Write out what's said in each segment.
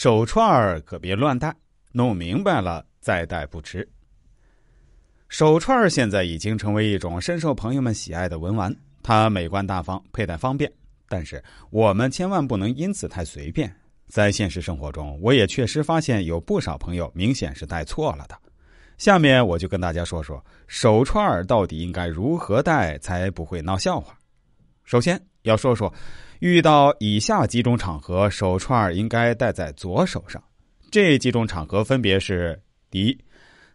手串儿可别乱戴，弄明白了再戴不迟。手串儿现在已经成为一种深受朋友们喜爱的文玩，它美观大方，佩戴方便。但是我们千万不能因此太随便。在现实生活中，我也确实发现有不少朋友明显是戴错了的。下面我就跟大家说说手串儿到底应该如何戴才不会闹笑话。首先要说说。遇到以下几种场合，手串应该戴在左手上。这几种场合分别是：第一，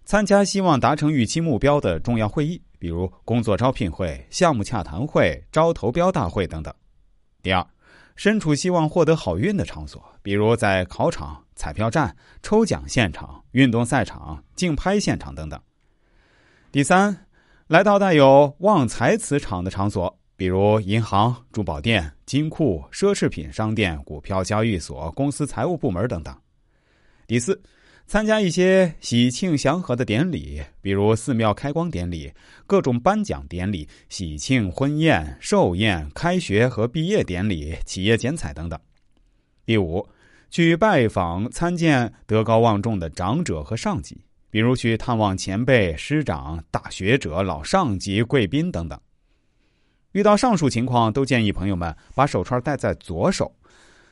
参加希望达成预期目标的重要会议，比如工作招聘会、项目洽谈会、招投标大会等等；第二，身处希望获得好运的场所，比如在考场、彩票站、抽奖现场、运动赛场、竞拍现场等等；第三，来到带有旺财磁场的场所。比如银行、珠宝店、金库、奢侈品商店、股票交易所、公司财务部门等等。第四，参加一些喜庆祥和的典礼，比如寺庙开光典礼、各种颁奖典礼、喜庆婚宴、寿宴、开学和毕业典礼、企业剪彩等等。第五，去拜访参见德高望重的长者和上级，比如去探望前辈、师长、大学者、老上级、贵宾等等。遇到上述情况，都建议朋友们把手串戴在左手，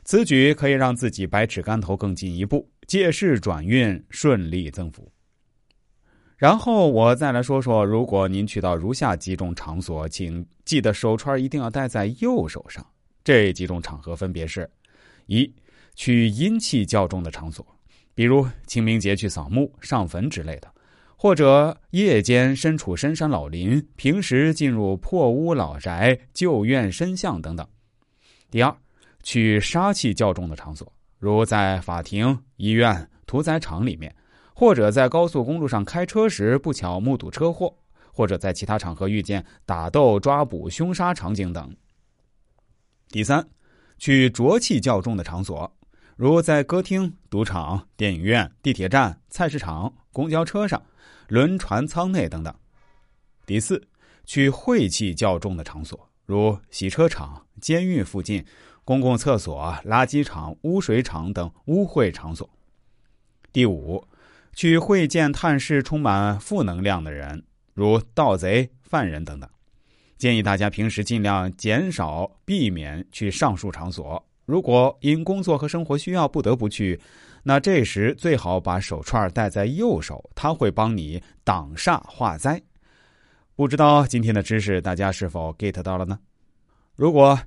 此举可以让自己百尺竿头更进一步，借势转运，顺利增福。然后我再来说说，如果您去到如下几种场所，请记得手串一定要戴在右手上。这几种场合分别是：一、去阴气较重的场所，比如清明节去扫墓、上坟之类的。或者夜间身处深山老林，平时进入破屋老宅、旧院深巷等等。第二，去杀气较重的场所，如在法庭、医院、屠宰场里面，或者在高速公路上开车时不巧目睹车祸，或者在其他场合遇见打斗、抓捕、凶杀场景等。第三，去浊气较重的场所，如在歌厅、赌场、电影院、地铁站、菜市场、公交车上。轮船舱内等等。第四，去晦气较重的场所，如洗车场、监狱附近、公共厕所、垃圾场、污水厂等污秽场所。第五，去会见探视充满负能量的人，如盗贼、犯人等等。建议大家平时尽量减少、避免去上述场所。如果因工作和生活需要不得不去。那这时最好把手串戴在右手，它会帮你挡煞化灾。不知道今天的知识大家是否 get 到了呢？如果